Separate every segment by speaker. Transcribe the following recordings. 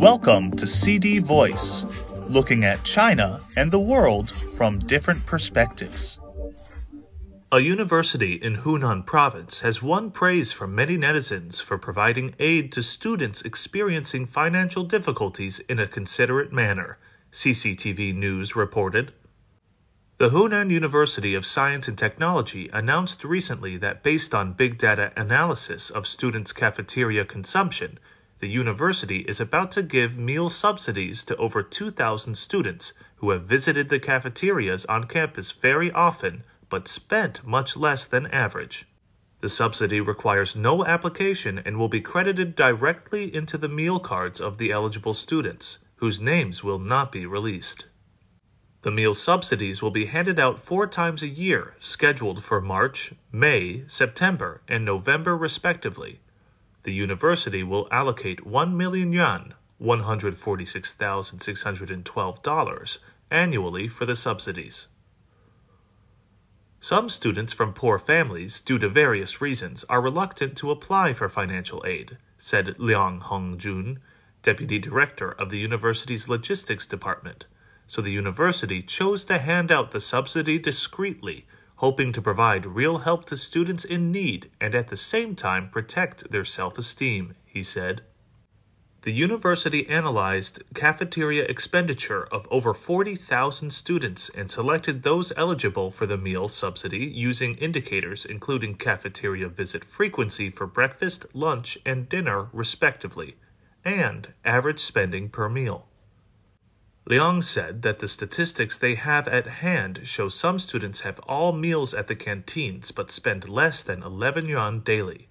Speaker 1: Welcome to CD Voice, looking at China and the world from different perspectives. A university in Hunan province has won praise from many netizens for providing aid to students experiencing financial difficulties in a considerate manner, CCTV News reported. The Hunan University of Science and Technology announced recently that based on big data analysis of students' cafeteria consumption, the university is about to give meal subsidies to over 2,000 students who have visited the cafeterias on campus very often but spent much less than average. The subsidy requires no application and will be credited directly into the meal cards of the eligible students, whose names will not be released. The meal subsidies will be handed out four times a year, scheduled for March, May, September, and November respectively. The university will allocate 1 million yuan, $146,612, annually for the subsidies. Some students from poor families, due to various reasons, are reluctant to apply for financial aid, said Liang Hongjun, deputy director of the university's logistics department so the university chose to hand out the subsidy discreetly, hoping to provide real help to students in need and at the same time protect their self esteem, he said. The university analyzed cafeteria expenditure of over 40,000 students and selected those eligible for the meal subsidy using indicators including cafeteria visit frequency for breakfast, lunch, and dinner, respectively, and average spending per meal. Liang said that the statistics they have at hand show some students have all meals at the canteens but spend less than 11 yuan daily.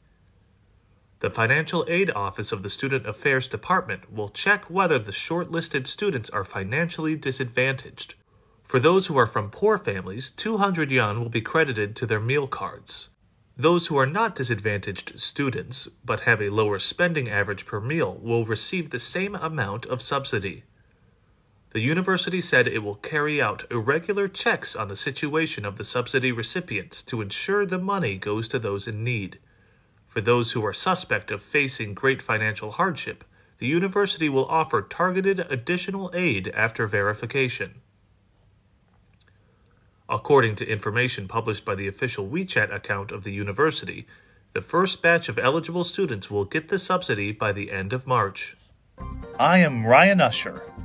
Speaker 1: The Financial Aid Office of the Student Affairs Department will check whether the shortlisted students are financially disadvantaged. For those who are from poor families, 200 yuan will be credited to their meal cards. Those who are not disadvantaged students but have a lower spending average per meal will receive the same amount of subsidy. The university said it will carry out irregular checks on the situation of the subsidy recipients to ensure the money goes to those in need. For those who are suspect of facing great financial hardship, the university will offer targeted additional aid after verification. According to information published by the official WeChat account of the university, the first batch of eligible students will get the subsidy by the end of March. I am Ryan Usher.